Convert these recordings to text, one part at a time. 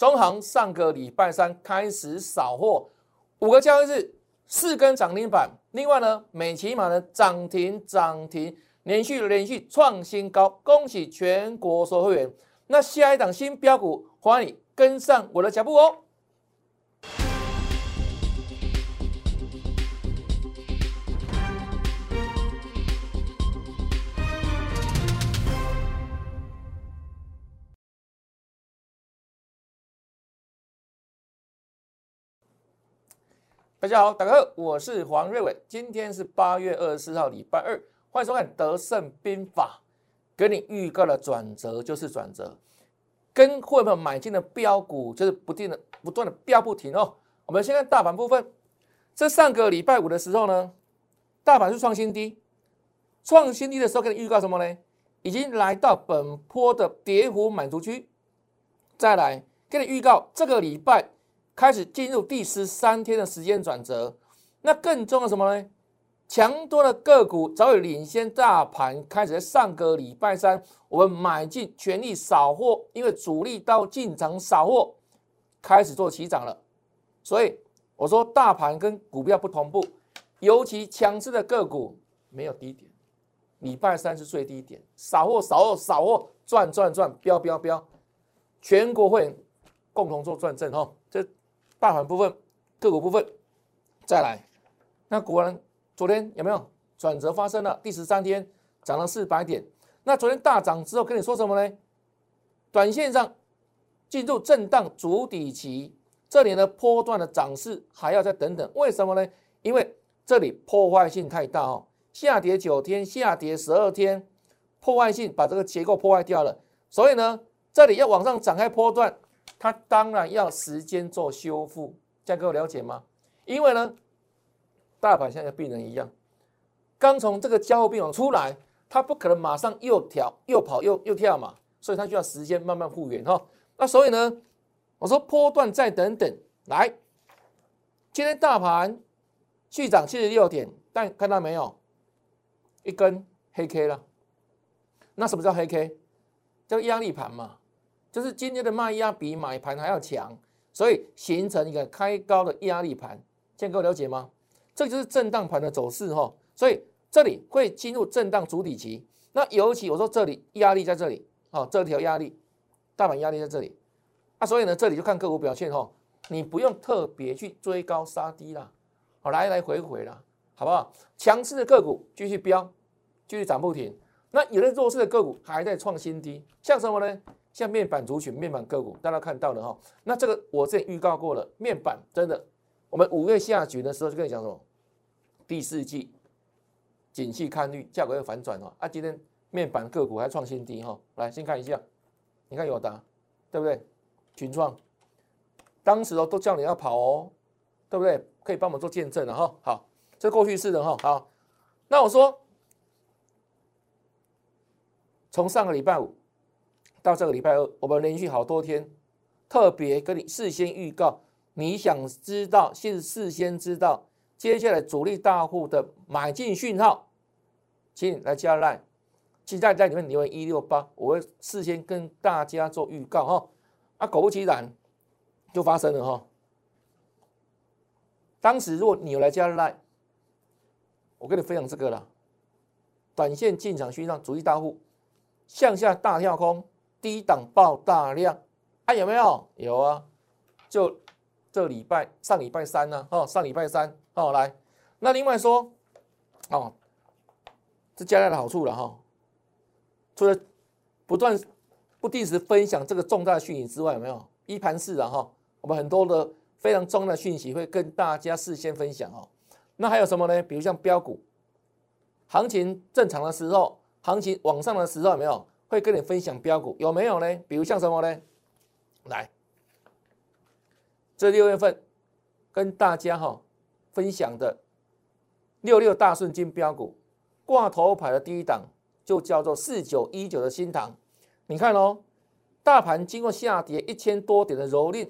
中行上个礼拜三开始扫货，五个交易日四根涨停板。另外呢，美骑马呢涨停涨停，连续连续创新高，恭喜全国所有会员。那下一档新标股，欢迎你跟上我的脚步哦。大家好，大家好，我是黄瑞伟。今天是八月二十四号，礼拜二，欢迎收看《德胜兵法》。给你预告的转折就是转折，跟会员买进的标股就是不定的、不断的飙不停哦。我们先看大盘部分，这上个礼拜五的时候呢，大盘是创新低，创新低的时候给你预告什么呢？已经来到本坡的跌幅满足区。再来给你预告这个礼拜。开始进入第十三天的时间转折，那更重要什么呢？强多的个股早已领先大盘，开始在上个礼拜三，我们买进全力扫货，因为主力到进场扫货，开始做起涨了。所以我说大盘跟股票不同步，尤其强势的个股没有低点，礼拜三是最低点，扫货扫货扫货，赚赚赚，飙飙飙，全国会共同做转正哈，大盘部分、个股部分，再来，那果然昨天有没有转折发生了？第十三天涨了四百点。那昨天大涨之后跟你说什么呢？短线上进入震荡主底期，这里的波段的涨势还要再等等。为什么呢？因为这里破坏性太大哦，下跌九天，下跌十二天，破坏性把这个结构破坏掉了。所以呢，这里要往上展开波段。它当然要时间做修复，这样各位了解吗？因为呢，大盘像个病人一样，刚从这个交互病房出来，它不可能马上又跳又跑又又跳嘛，所以它需要时间慢慢复原哈。那所以呢，我说波段再等等，来，今天大盘续涨七十六点，但看到没有，一根黑 K 了。那什么叫黑 K？叫压力盘嘛。就是今天的卖压比买盘还要强，所以形成一个开高的压力盘，这样各位了解吗？这就是震荡盘的走势哈，所以这里会进入震荡主底期。那尤其我说这里压力在这里，好，这条压力，大盘压力在这里，啊，所以呢，这里就看个股表现哈，你不用特别去追高杀低啦，好，来来回回啦，好不好？强势的个股继续飙，继续涨不停。那有的弱势的个股还在创新低，像什么呢？像面板族群、面板个股，大家看到了哈。那这个我之前预告过了，面板真的，我们五月下旬的时候就跟你讲什么，第四季景气看绿，价格要反转哦。啊，今天面板个股还创新低哈。来，先看一下，你看有达，对不对？群创，当时哦都叫你要跑哦，对不对？可以帮我们做见证了哈。好，这过去式的哈。好，那我说，从上个礼拜五。到这个礼拜二，我们连续好多天，特别跟你事先预告，你想知道，先事先知道接下来主力大户的买进讯号，请你来加 line，期待在里面留言一六八，我会事先跟大家做预告哈。啊，果不其然，就发生了哈。当时如果你有来加 line，我跟你分享这个了，短线进场讯号，主力大户向下大跳空。低档爆大量，啊有没有？有啊，就这礼拜上礼拜三呢，哦上礼拜三哦来，那另外说，哦，这加量的好处了哈，除了不断不定时分享这个重大讯息之外，有没有一盘式的哈？我们很多的非常重要的讯息会跟大家事先分享哦。那还有什么呢？比如像标股，行情正常的时候，行情往上的时候有没有？会跟你分享标股有没有呢？比如像什么呢？来，这六月份跟大家哈分享的六六大顺金标股挂头牌的第一档就叫做四九一九的新塘。你看哦，大盘经过下跌一千多点的蹂躏，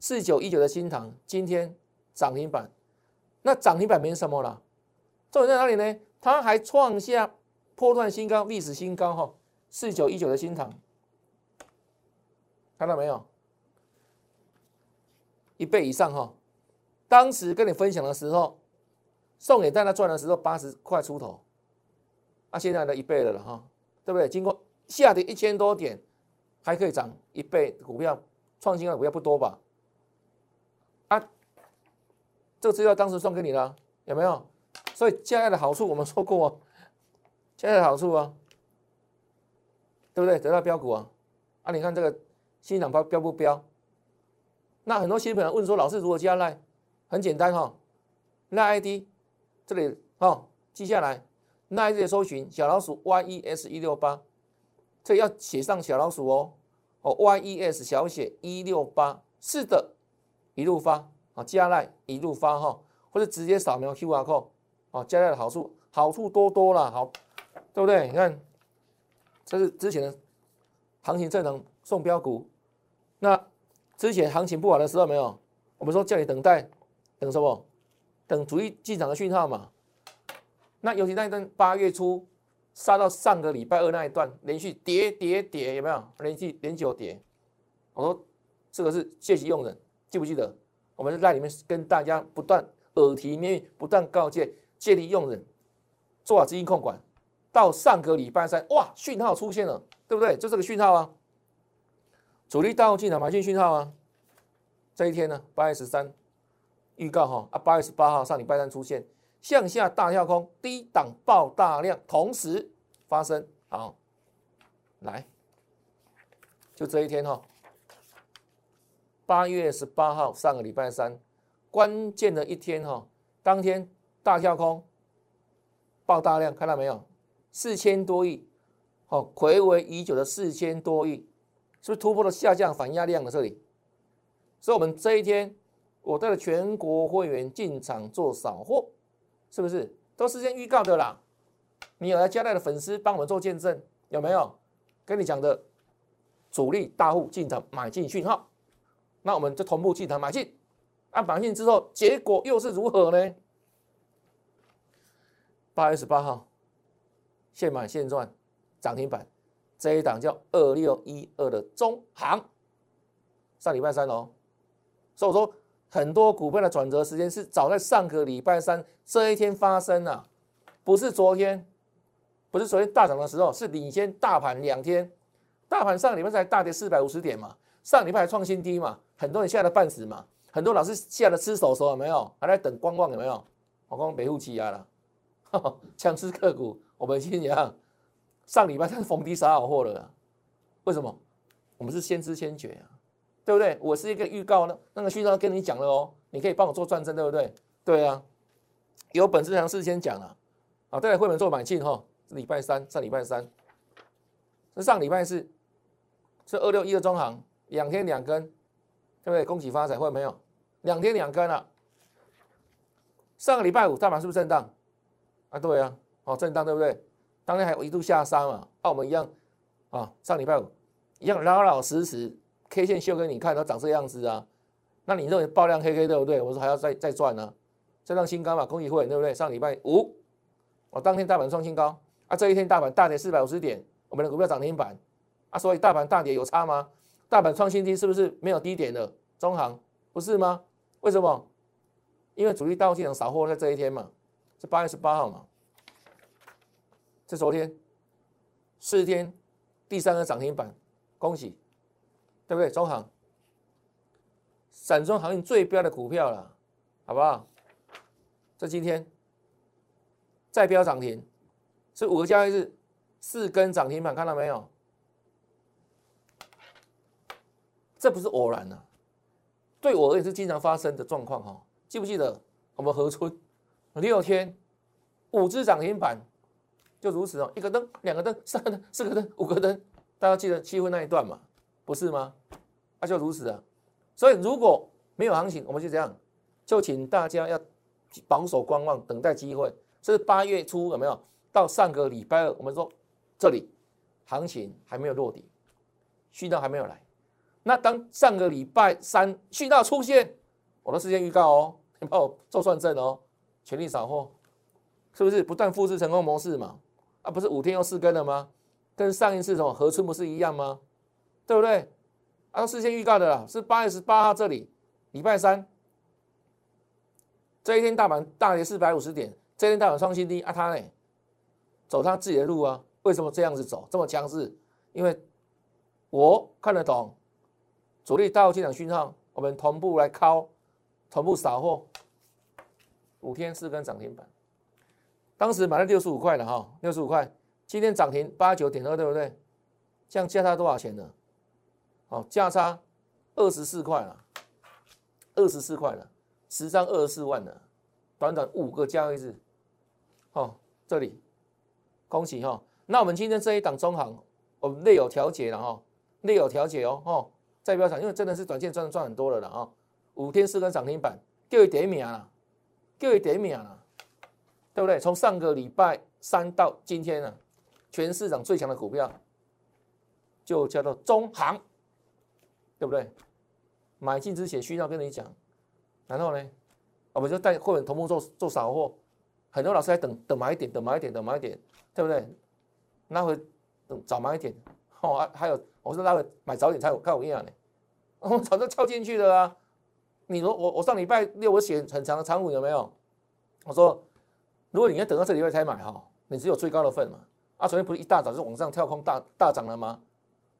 四九一九的新塘今天涨停板。那涨停板没什么了，重点在哪里呢？它还创下破断新高、历史新高哈。四九一九的新塘，看到没有？一倍以上哈。当时跟你分享的时候，送给大家赚的时候八十块出头，啊，现在的一倍了了哈，对不对？经过下跌一千多点，还可以涨一倍，股票创新的股票不多吧？啊，这个资料当时送给你了，有没有？所以加爱的好处我们说过，加爱的好处啊，对不对？得到标股啊，啊，你看这个新涨标标不标？那很多新朋友问说，老师如何加赖？很简单哈，赖 ID 这里哦，记下来，赖 ID 的搜寻小老鼠 YES 一六八，这要写上小老鼠哦，哦 YES 小写一六八，是的，一路发啊，加赖一路发哈，或者直接扫描 QR code 啊，加赖的好处好处多多了，好，对不对？你看，这是之前的行情正常送标股，那之前行情不好的时候没有，我们说叫你等待。等什么？等主力进场的讯号嘛。那尤其那一段八月初杀到上个礼拜二那一段，连续跌跌跌，有没有？连续连九跌。我说这个是借机用人，记不记得？我们在里面跟大家不断耳提面命，不断告诫借力用人，做好资金控管。到上个礼拜三，哇，讯号出现了，对不对？就这个讯号啊，主力大户进场买进讯号啊。这一天呢，八月十三。预告哈啊，八月十八号上礼拜三出现向下大跳空，低档爆大量，同时发生。好，来，就这一天哈，八月十八号上个礼拜三，关键的一天哈，当天大跳空，爆大量，看到没有？四千多亿，好，回违已久的四千多亿，是不是突破了下降反压量的这里？所以，我们这一天。我带了全国会员进场做扫货，是不是都事先预告的啦？你有来加代的粉丝帮我们做见证，有没有？跟你讲的主力大户进场买进讯号，那我们就同步进场买进，按绑进之后，结果又是如何呢？八月十八号，现买现赚，涨停板，这一档叫二六一二的中行，上礼拜三哦，所以我说。很多股票的转折时间是早在上个礼拜三这一天发生啊，不是昨天，不是昨天大涨的时候，是领先大盘两天。大盘上个礼拜才大跌四百五十点嘛，上礼拜还创新低嘛，很多人吓得半死嘛，很多老师吓得吃手手有没有？还在等观望有没有？我刚北户欺压了，强势个股，我们先讲，上礼拜才逢低杀好货了，为什么？我们是先知先觉啊。对不对？我是一个预告呢，那个讯号跟你讲了哦，你可以帮我做转正，对不对？对啊，有本事想事先讲了，啊，再来会员做买进哈，礼拜三上礼拜三，是上礼拜四，是二六一的中行，两天两根，对不对？恭喜发财，会没有？两天两根了。上个礼拜五大盘是不是震荡？啊，对啊，哦，震荡对不对？当天还有一度下杀嘛，啊，我们一样啊，上礼拜五一样老老实实。K 线秀给你看，它长这样子啊，那你认为爆量黑 K 对不对？我说还要再再赚呢，再上新高嘛，恭喜会对不对？上礼拜五，我当天大盘创新高啊，这一天大盘大跌四百五十点，我们的股票涨停板啊，所以大盘大跌有差吗？大盘创新低是不是没有低点的？中行不是吗？为什么？因为主力大户进场扫货在这一天嘛，是八月十八号嘛，这昨天四天第三个涨停板，恭喜。对不对？中行，散装航运最标的股票了，好不好？这今天再标涨停，是五个交易日四根涨停板，看到没有？这不是偶然的，对我而言是经常发生的状况哈。记不记得我们合春六天五只涨停板，就如此哦，一个灯、两个灯、三个灯、四个灯、五个灯，大家记得七分那一段嘛？不是吗？那就如此啊。所以如果没有行情，我们就这样，就请大家要保守观望，等待机会。这是八月初有没有？到上个礼拜二，我们说这里行情还没有落底，讯号还没有来。那当上个礼拜三讯号出现，我的事先预告哦，你帮我做算证哦，全力扫货，是不是不断复制成功模式嘛？啊，不是五天又四根了吗？跟上一次什么合春不是一样吗？对不对？啊，事先预告的啦，是八月十八号这里礼拜三这一天大盘大跌四百五十点，这一天大盘创新低啊，它呢走它自己的路啊，为什么这样子走这么强势？因为我看得懂主力大进场讯号，我们同步来敲，同步扫货，五天四根涨停板，当时买了六十五块了哈，六十五块，今天涨停八九点二，对不对？这样价差多少钱呢？哦，价差二十四块了，二十四块了，十张二十四万了，短短五个交易日，哦，这里恭喜哈。那我们今天这一档中行，我们内有调节了哈，内有调节哦，哦，再不要讲，因为真的是短线赚赚很多了了啊，五天四根涨停板，就一点名了，就一点名了，对不对？从上个礼拜三到今天呢，全市场最强的股票。就叫做中行，对不对？买进之前需要跟你讲，然后呢，我们就带会员同步做做扫货。很多老师在等等买点，等买点，等买点，对不对？那会等早买一点，哦，还有我说那会买早点才有看我一样呢。我早就跳进去了啊！你说我我上礼拜六我写很长的长股有没有？我说如果你要等到这礼拜才买哈，你只有最高的份嘛。啊，昨天不是一大早就往上跳空大大涨了吗？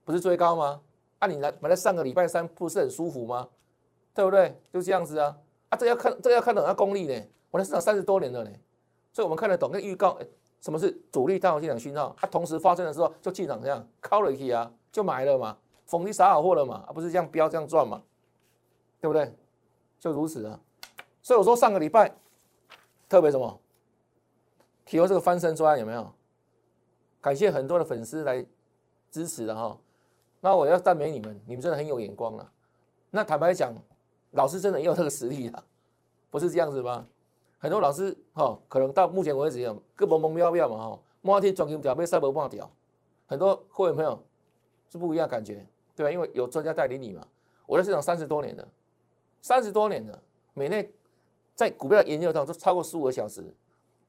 不是最高吗？啊，你来买在上个礼拜三不是很舒服吗？对不对？就这样子啊！啊，这要看这个要看懂它功力呢。我在市场三十多年了呢，所以我们看得懂。跟预告，什么是主力大行进场讯号？它同时发生的时候就进场这样靠了一啊，就买了嘛，逢低撒好货了嘛，而不是这样飙这样赚嘛，对不对？就如此啊。所以我说上个礼拜特别什么，提供这个翻身专案有没有？感谢很多的粉丝来支持的哈。那我要赞美你们，你们真的很有眼光了。那坦白讲，老师真的也有这个实力啊，不是这样子吗？很多老师哈，可能到目前为止样，各蒙蒙妙妙嘛哈，摸天转金表被赛博忘掉。很多会员朋友是不一样感觉，对吧？因为有专家带领你嘛。我在市场三十多年了，三十多年了，每天在股票研究当中超过十五个小时。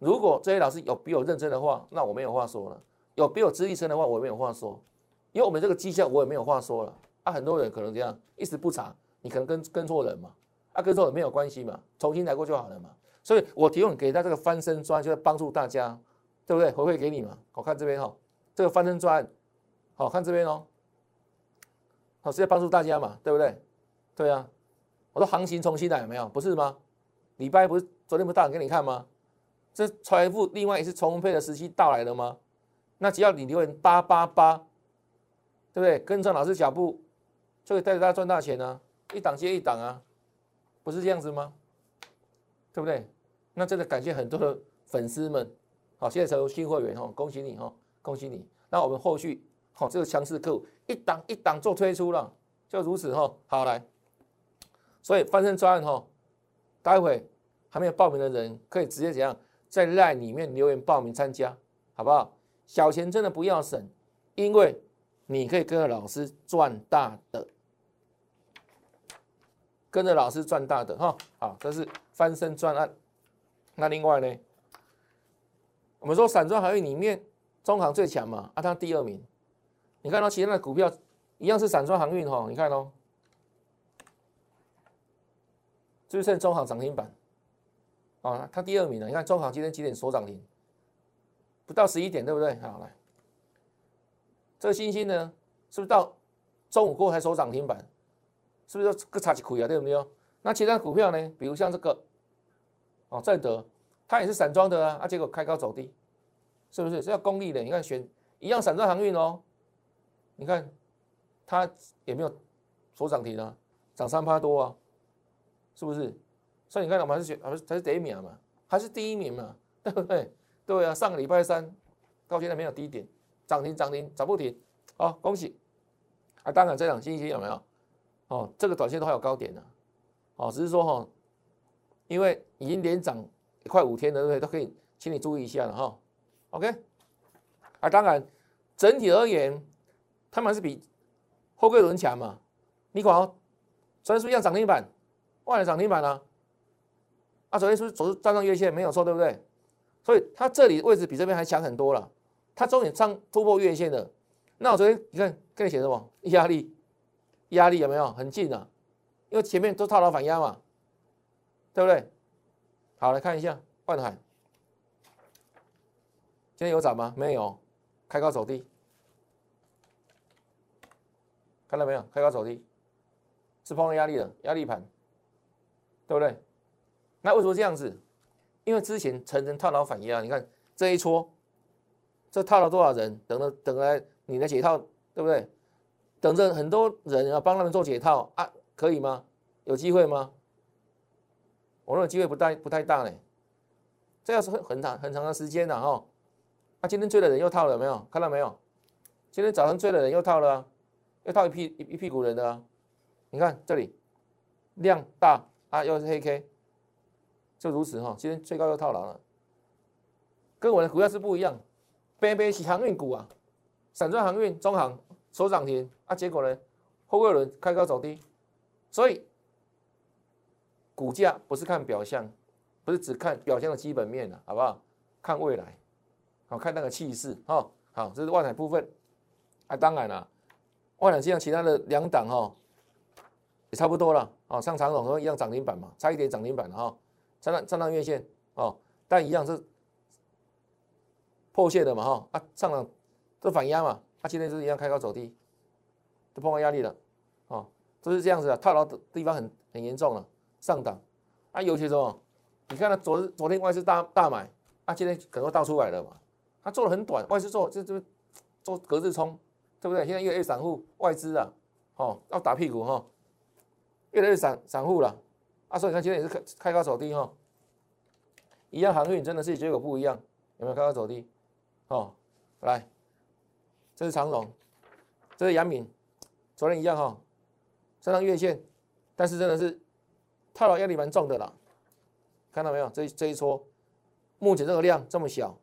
如果这些老师有比我认真的话，那我没有话说了；有比我资历深的话，我也没有话说。因为我们这个绩效，我也没有话说了啊。很多人可能这样一时不查，你可能跟跟错人嘛，啊，跟错人没有关系嘛，重新来过就好了嘛。所以我提供给他这个翻身砖，就是帮助大家，对不对？回馈给你嘛。我看这边哈，这个翻身砖，好看这边哦，好是在帮助大家嘛，对不对？对啊，我说行情重新来没有？不是吗？礼拜不是昨天不是大给你看吗？这财富另外一次重配的时期到来了吗？那只要你留言八八八。对不对？跟上老师脚步，就可以带着大家赚大钱呢，一档接一档啊，不是这样子吗？对不对？那真的感谢很多的粉丝们，好，现在成为新会员哈，恭喜你哈，恭喜你。那我们后续好，这个强势客户一档一档做推出了，就如此哈。好来，所以翻身专案哈，待会还没有报名的人可以直接怎样在赖里面留言报名参加，好不好？小钱真的不要省，因为。你可以跟着老师赚大的，跟着老师赚大的哈，好，这是翻身专案。那另外呢，我们说散装航运里面中航最强嘛，啊，它第二名。你看到其他的股票一样是散装航运哈，你看哦，就剩中航涨停板，啊，它第二名了。你看中航今天几点收涨停？不到十一点，对不对？好来。这个星星呢，是不是到中午过后才收涨停板？是不是就个差几亏啊？对不对？那其他股票呢？比如像这个哦，正德，它也是散装的啊，啊，结果开高走低，是不是？是要功利的。你看选一样散装航运哦，你看它也没有收涨停啊，涨三趴多啊，是不是？所以你看我们还是选，还是还是第一名嘛，还是第一名嘛，对不对？对啊，上个礼拜三到现在没有低点。涨停涨停涨不停，好恭喜！啊，当然这两星期有没有？哦，这个短线都还有高点呢，哦，只是说哈，因为已经连涨快五天了，对不对？都可以，请你注意一下了哈。OK，啊，当然整体而言，他们还是比后贵轮强嘛。你管哦，昨天是不是一样涨停板？万能涨停板啊？啊，昨天是不是走站上月线没有错，对不对？所以它这里位置比这边还强很多了。它终于上突破月线了，那我昨天你看跟你写什么压力？压力有没有很近啊？因为前面都套牢反压嘛，对不对？好，来看一下万海，今天有涨吗？没有，开高走低，看到没有？开高走低，是碰到压力的压力盘，对不对？那为什么这样子？因为之前层层套牢反压，你看这一撮，这套了多少人？等着等来你的解套，对不对？等着很多人要帮他们做解套啊，可以吗？有机会吗？我认为机会不太不太大嘞。这要是很很长很长的时间了哈。那今天追的人又套了没有？看到没有？今天早上追的人又套了，又套一批一一屁股人的啊。你看这里量大啊，又是黑 K，就如此哈。今天最高又套牢了，跟我的股票是不一样。北北是航运股啊，散装航运、中航收涨停啊，结果呢，后贵轮开高走低，所以股价不是看表象，不是只看表象的基本面的，好不好？看未来，好看那个气势哈。好，这是万海部分啊，当然了，万海像其他的两档哈，也差不多了哦。上长总和一样涨停板嘛，差一点涨停板了哈，上上上月线哦，但一样是。破线的嘛哈啊上涨都反压嘛，它今天就是一样开高走低，都碰到压力了，哦，都是这样子的，套牢的地方很很严重了，上档啊，尤其是哦？你看它昨日昨天外资大大买，啊，今天可能倒出来了嘛，它做的很短，外资做这这做隔日冲，对不对？现在越来越散户外资啊，哦要打屁股哈，越来越散散户了，啊，所以你看今天也是开开高走低哈，一样航运真的是结果不一样，有没有开高走低？哦，来，这是长龙，这是杨敏，昨天一样哈，上上月线，但是真的是套牢压力蛮重的啦，看到没有？这这一撮，目前这个量这么小，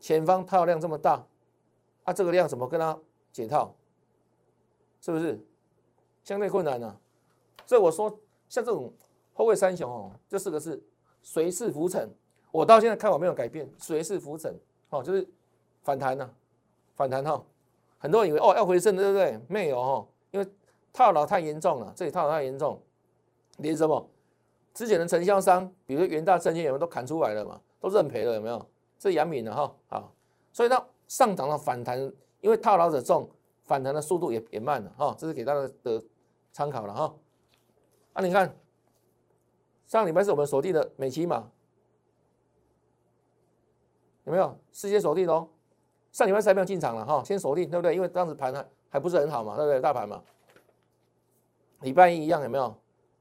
前方套量这么大，啊，这个量怎么跟它解套？是不是相对困难呢？所以我说，像这种后位三雄哦，这四个字随势浮沉，我到现在看法没有改变，随势浮沉，哦，就是。反弹呢？反弹哈，很多人以为哦要回升，对不对？没有哈，因为套牢太严重了，这里套牢太严重，连什么之前的承销商，比如说元大证券，有没有都砍出来了嘛？都认赔了，有没有？这杨敏了哈，好，所以呢上涨的反弹，因为套牢者重，反弹的速度也也慢了哈，这是给大家的参考了哈。啊，你看上礼拜是我们锁定的美琪嘛，有没有？世界锁定哦。上礼拜三没有进场了哈，先锁定对不对？因为当时盘还还不是很好嘛，对不对？大盘嘛，礼拜一一样有没有？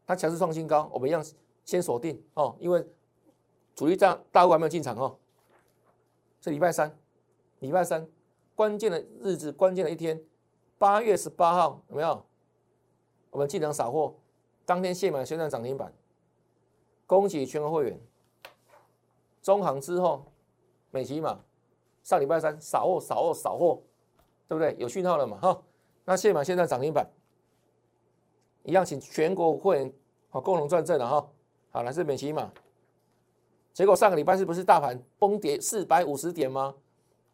它强势创新高，我们一样先锁定哦，因为主力大大户还没有进场哦。是礼拜三，礼拜三关键的日子，关键的一天，八月十八号有没有？我们进场扫货，当天现买现在涨停板，恭喜全国会员。中行之后，美琪嘛。上礼拜三扫货扫货扫货，对不对？有讯号了嘛？哈，那现买现在涨停板，一样，请全国会员好共同赚正了哈。好，来自美琪嘛。结果上个礼拜是不是大盘崩跌四百五十点吗？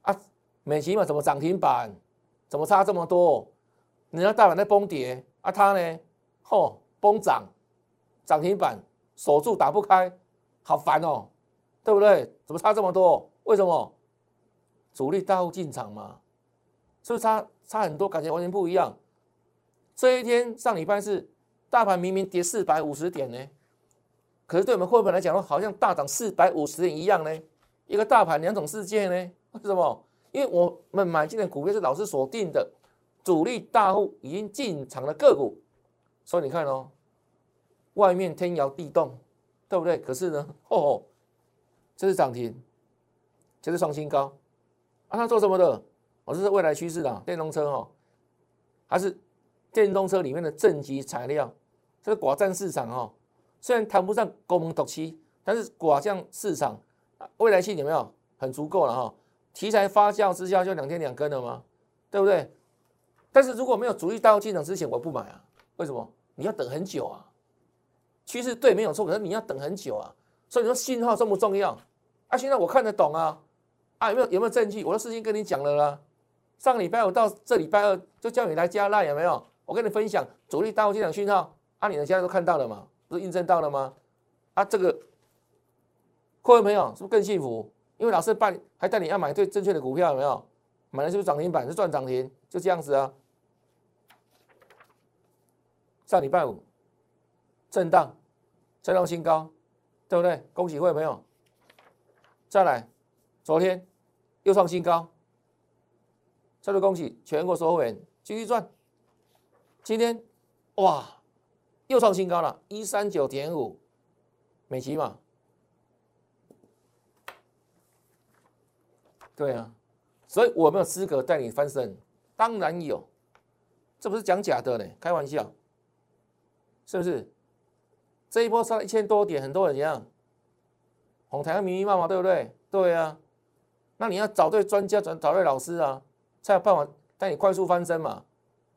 啊，美琪嘛怎么涨停板？怎么差这么多？人家大盘在崩跌，啊，它呢，嚯，崩涨，涨停板守住打不开，好烦哦，对不对？怎么差这么多？为什么？主力大户进场嘛，是不是差差很多？感觉完全不一样。这一天上礼拜是大盘明明跌四百五十点呢，可是对我们会本来讲，好像大涨四百五十点一样呢。一个大盘两种世界呢？为什么？因为我们买进的股票是老师锁定的，主力大户已经进场的个股，所以你看哦，外面天摇地动，对不对？可是呢，哦，这是涨停，这是创新高。啊，他做什么的？哦，这是未来趋势的电动车哦，还是电动车里面的正极材料？这个寡占市场哦，虽然谈不上高门独期，但是寡占市场未来性有没有很足够了哈？题材发酵之下就两天两根了吗？对不对？但是如果没有主力大户进场之前，我不买啊？为什么？你要等很久啊？趋势对没有错，可是你要等很久啊。所以你说信号重不重要？啊，现在我看得懂啊。啊，有没有有没有证据？我的事情跟你讲了啦。上礼拜五到这礼拜二就叫你来加赖，有没有？我跟你分享主力大户进场讯号啊，你们现在都看到了嘛？不是印证到了吗？啊，这个各位朋友是不是更幸福？因为老师带还带你要买对正确的股票，有没有？买了是不是涨停板？是赚涨停，就这样子啊。上礼拜五震荡，再创新高，对不对？恭喜各位朋友。再来，昨天又创新高，再次恭喜全国所有人继续赚。今天哇，又创新高了，一三九点五，美琪嘛。对啊，所以我没有资格带你翻身，当然有，这不是讲假的呢，开玩笑。是不是这一波上了一千多点，很多人一样，红台密密麻麻，对不对？对啊，那你要找对专家，找找对老师啊，才有办法带你快速翻身嘛。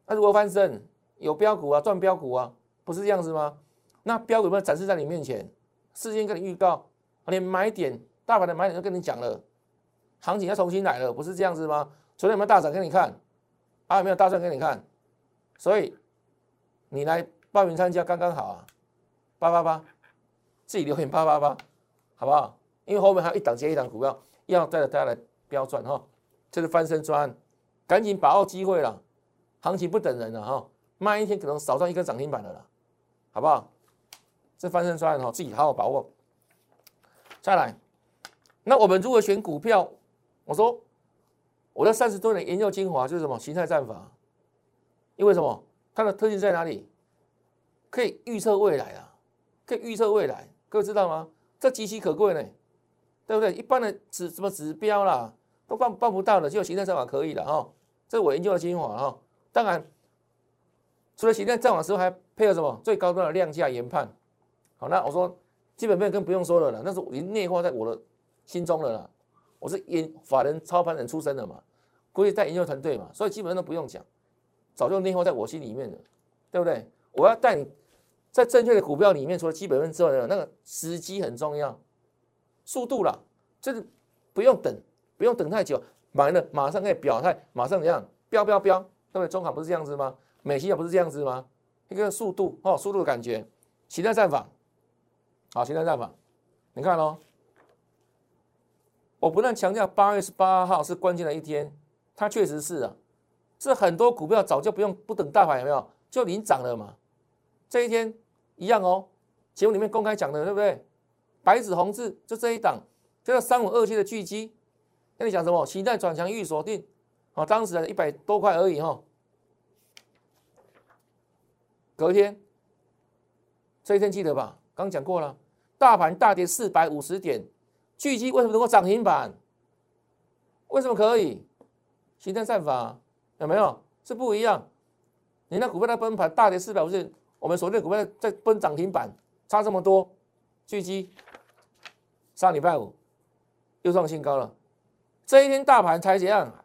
那如果翻身有标股啊，赚标股啊，不是这样子吗？那标股有没有展示在你面前？事先跟你预告，连买点大盘的买点都跟你讲了，行情要重新来了，不是这样子吗？昨天有没有大涨给你看？啊，有没有大赚给你看？所以你来。报名参加刚刚好啊，八八八，自己留言八八八，好不好？因为后面还有一档接一档股票要带着大家来标赚哈，这是翻身专，赶紧把握机会了，行情不等人了哈，慢一天可能少赚一根涨停板的了，好不好？这翻身专哈，自己好好把握。再来，那我们如何选股票？我说我的三十多年研究精华就是什么形态战法，因为什么？它的特性在哪里？可以预测未来啊，可以预测未来，各位知道吗？这极其可贵呢，对不对？一般的指什么指标啦，都办办不到的，只有形态战法可以的哈。这是我研究的精华哈。当然，除了形态战法之后，还配合什么最高端的量价研判。好，那我说基本面更不用说了啦，那是已经内化在我的心中了啦。我是研法人操盘人出身的嘛，估计带研究团队嘛，所以基本上都不用讲，早就内化在我心里面了，对不对？我要带你。在正确的股票里面，除了基本面之外的那个时机很重要，速度了，就是不用等，不用等太久，买了马上可以表态，马上怎样飙飙飙，对不对？中海不是这样子吗？美西也不是这样子吗？一个速度哦，速度的感觉，形态战法，好，形态战法，你看喽，我不断强调八月十八号是关键的一天，它确实是啊，这很多股票早就不用不等大盘有没有，就已经涨了嘛，这一天。一样哦，节目里面公开讲的，对不对？白纸红字就这一档，叫三五二七的巨基，跟你讲什么？期待转强预锁定，啊，当时一百多块而已哈。隔天，这一天记得吧？刚讲过了，大盘大跌四百五十点，巨基为什么能够涨停板？为什么可以？形态战法有没有？是不一样。你那股票在崩盘，大跌四百五十点。我们所的股票在奔涨停板，差这么多，巨基上礼拜五又创新高了，这一天大盘才怎样？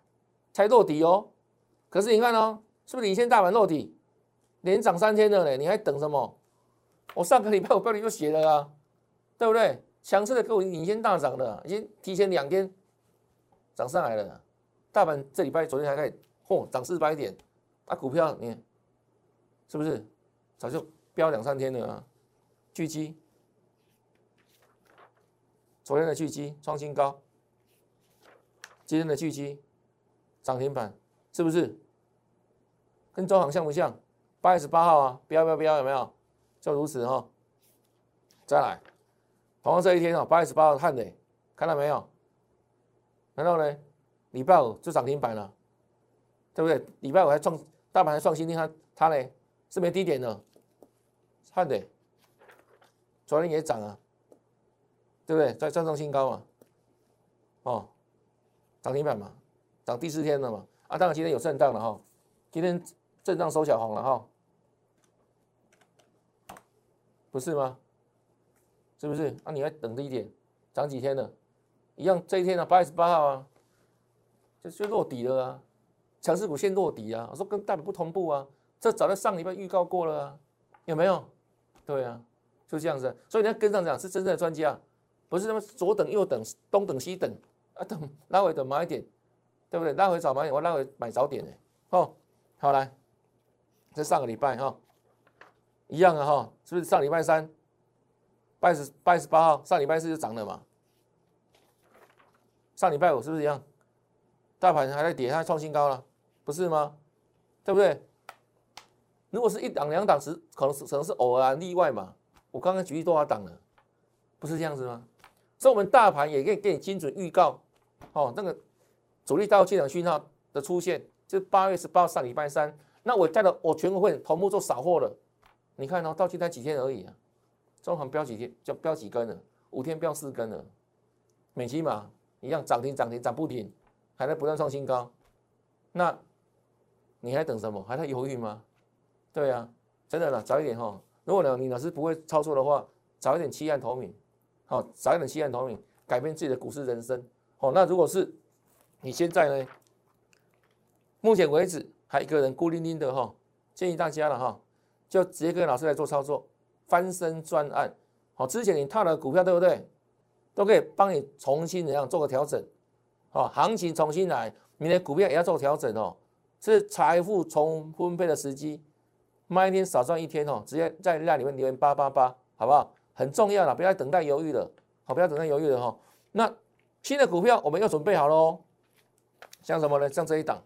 才落底哦。可是你看哦，是不是领先大盘落底，连涨三天了呢？你还等什么？我上个礼拜我标题就写了啊，对不对？强势的股领先大涨的，已经提前两天涨上来了。大盘这礼拜昨天还开，嚯，涨四百点，啊，股票你是不是？早就飙两三天了啊！巨基，昨天的巨基创新高，今天的巨基涨停板，是不是？跟中行像不像？八月十八号啊，飙飙飙，有没有？就如此哈。再来，同样这一天啊，八月十八号看的，看到没有？然后呢，礼拜五就涨停板了，对不对？礼拜五还创大盘还创新低，它它呢是没低点的。看的，昨天也涨啊，对不对？在再创新高嘛，哦，涨停板嘛，涨第四天了嘛，啊，当然今天有震荡了哈，今天震荡收小红了哈，不是吗？是不是？那你要等低点，涨几天了？一样，这一天呢，八月十八号啊，就就落底了啊，强势股先落底啊，我说跟大盘不同步啊，这早在上礼拜预告过了啊，有没有？对啊，就这样子，所以你要跟上讲是真正的专家，不是那么左等右等，东等西等啊，等拉回等买点，对不对？拉回早买点，我拉回买早点呢。哦，好来，这上个礼拜哈，一样啊哈，是不是上礼拜三八十八十八号，上礼拜四就涨了嘛？上礼拜五是不是一样？大盘还在跌，它创新高了，不是吗？对不对？如果是一档两档是可能是可能是偶然例外嘛？我刚刚举例多少档了？不是这样子吗？所以，我们大盘也可以给你精准预告，哦，那个主力到进场讯号的出现，就八月十八上礼拜三，那我带了我全国会同步做扫货了。你看哦，到今天几天而已啊，中行标几天就标几根了，五天标四根了，美期嘛一样涨停涨停涨不停，还在不断创新高，那你还等什么？还在犹豫吗？对呀，真的啦，早一点哈。如果呢你老师不会操作的话，早一点弃暗投明。好，早一点弃暗投明，改变自己的股市人生。好，那如果是你现在呢？目前为止还一个人孤零零的哈，建议大家了哈，就直接跟老师来做操作，翻身专案。好，之前你套的股票对不对？都可以帮你重新怎样做个调整。好，行情重新来，你的股票也要做调整哦。是财富重分配的时机，卖一天少赚一天哦。直接在那里面留言八八八，好不好？很重要了，不要等待犹豫了，好，不要等待犹豫了哈。那新的股票我们要准备好喽，像什么呢？像这一档，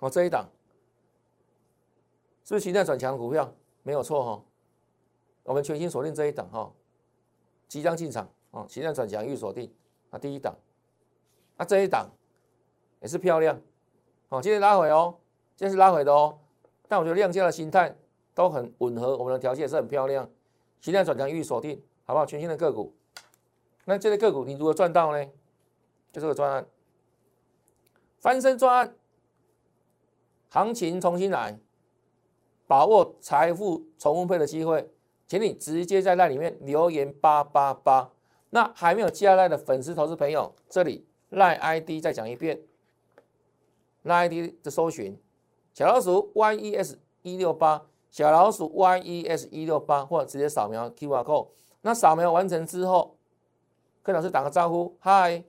哦，这一档是不是形态转强股票？没有错哈。我们全新锁定这一档哈，即将进场哦，形态转强预锁定啊，第一档。那这一档也是漂亮，哦，今天拉回哦，今天是拉回的哦，但我觉得量价的心态。都很吻合，我们的条件是很漂亮，形态转强预锁定，好不好？全新的个股，那这类个股你如何赚到呢？就这个专案，翻身专案，行情重新来，把握财富重分配的机会，请你直接在那里面留言八八八。那还没有加来的粉丝投资朋友，这里赖 ID 再讲一遍，赖 ID 的搜寻小老鼠 YES 一六八。小老鼠 y e s 一六八，或者直接扫描 Q R code。那扫描完成之后，跟老师打个招呼，嗨，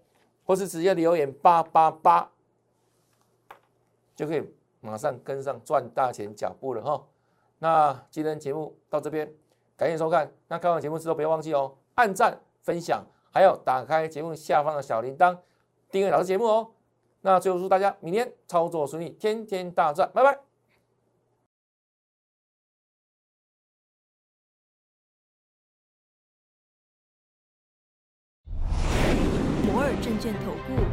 或是直接留言八八八，就可以马上跟上赚大钱脚步了哈。那今天节目到这边，感谢收看。那看完节目之后，不要忘记哦，按赞、分享，还有打开节目下方的小铃铛，订阅老师节目哦。那最后祝大家明天操作顺利，天天大赚，拜拜。摩尔证券投顾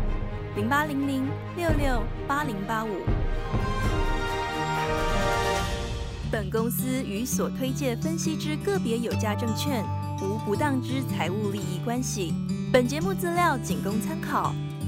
零八零零六六八零八五。本公司与所推介分析之个别有价证券无不当之财务利益关系。本节目资料仅供参考，